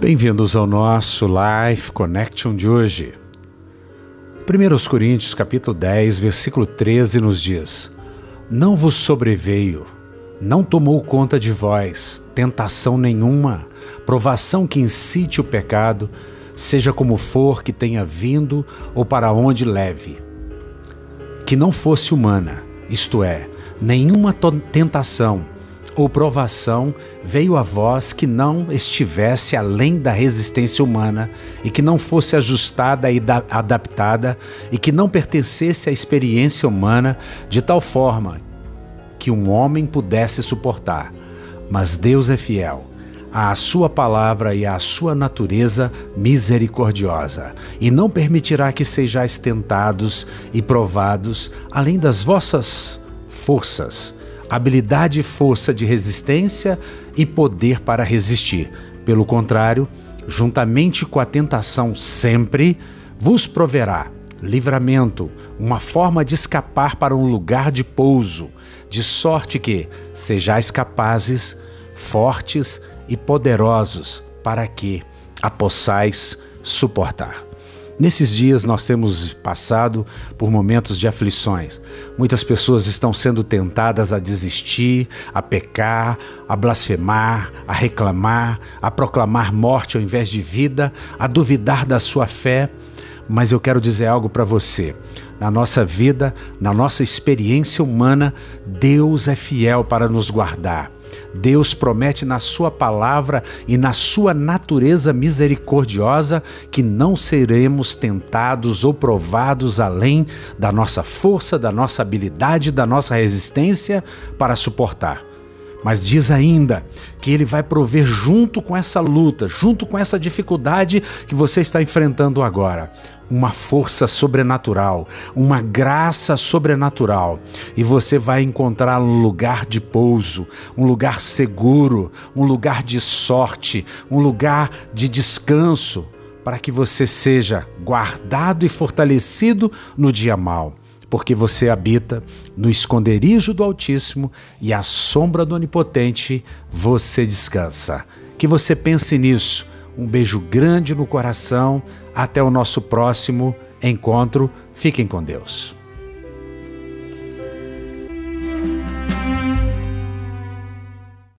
Bem-vindos ao nosso Life Connection de hoje. 1 Coríntios capítulo 10, versículo 13 nos diz: Não vos sobreveio, não tomou conta de vós tentação nenhuma, provação que incite o pecado, seja como for que tenha vindo ou para onde leve. Que não fosse humana, isto é, nenhuma tentação ou provação veio a vós que não estivesse além da resistência humana e que não fosse ajustada e adaptada e que não pertencesse à experiência humana de tal forma que um homem pudesse suportar. Mas Deus é fiel à sua palavra e à sua natureza misericordiosa, e não permitirá que sejais tentados e provados além das vossas forças habilidade e força de resistência e poder para resistir. Pelo contrário, juntamente com a tentação sempre, vos proverá livramento, uma forma de escapar para um lugar de pouso, de sorte que sejais capazes, fortes e poderosos para que a possais suportar. Nesses dias nós temos passado por momentos de aflições. Muitas pessoas estão sendo tentadas a desistir, a pecar, a blasfemar, a reclamar, a proclamar morte ao invés de vida, a duvidar da sua fé. Mas eu quero dizer algo para você. Na nossa vida, na nossa experiência humana, Deus é fiel para nos guardar. Deus promete na Sua palavra e na Sua natureza misericordiosa que não seremos tentados ou provados além da nossa força, da nossa habilidade, da nossa resistência para suportar. Mas diz ainda que Ele vai prover junto com essa luta, junto com essa dificuldade que você está enfrentando agora, uma força sobrenatural, uma graça sobrenatural. E você vai encontrar um lugar de pouso, um lugar seguro, um lugar de sorte, um lugar de descanso, para que você seja guardado e fortalecido no dia mau porque você habita no esconderijo do Altíssimo e à sombra do Onipotente você descansa. Que você pense nisso. Um beijo grande no coração. Até o nosso próximo encontro. Fiquem com Deus.